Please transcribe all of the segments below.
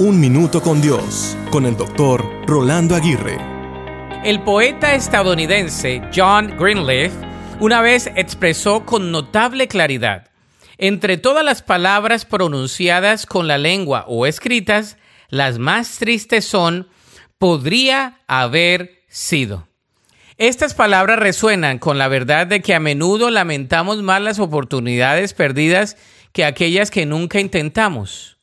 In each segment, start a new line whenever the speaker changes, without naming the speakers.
Un Minuto con Dios, con el doctor Rolando Aguirre.
El poeta estadounidense John Greenleaf una vez expresó con notable claridad, entre todas las palabras pronunciadas con la lengua o escritas, las más tristes son podría haber sido. Estas palabras resuenan con la verdad de que a menudo lamentamos más las oportunidades perdidas que aquellas que nunca intentamos.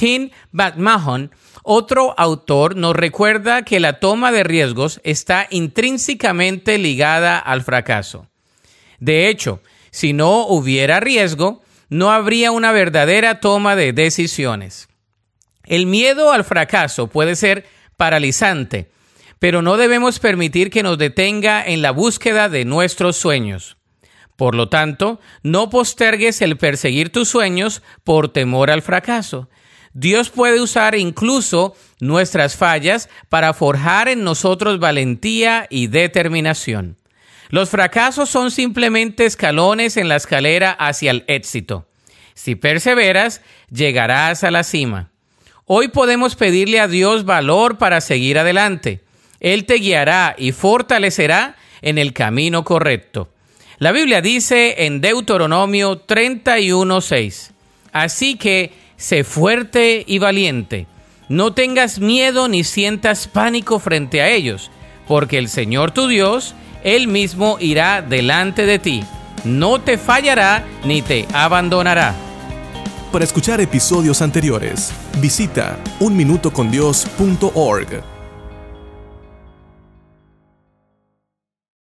Tim McMahon, otro autor, nos recuerda que la toma de riesgos está intrínsecamente ligada al fracaso. De hecho, si no hubiera riesgo, no habría una verdadera toma de decisiones. El miedo al fracaso puede ser paralizante, pero no debemos permitir que nos detenga en la búsqueda de nuestros sueños. Por lo tanto, no postergues el perseguir tus sueños por temor al fracaso. Dios puede usar incluso nuestras fallas para forjar en nosotros valentía y determinación. Los fracasos son simplemente escalones en la escalera hacia el éxito. Si perseveras, llegarás a la cima. Hoy podemos pedirle a Dios valor para seguir adelante. Él te guiará y fortalecerá en el camino correcto. La Biblia dice en Deuteronomio 31:6, así que sé fuerte y valiente. No tengas miedo ni sientas pánico frente a ellos, porque el Señor tu Dios, Él mismo irá delante de ti. No te fallará ni te abandonará.
Para escuchar episodios anteriores, visita unminutocondios.org.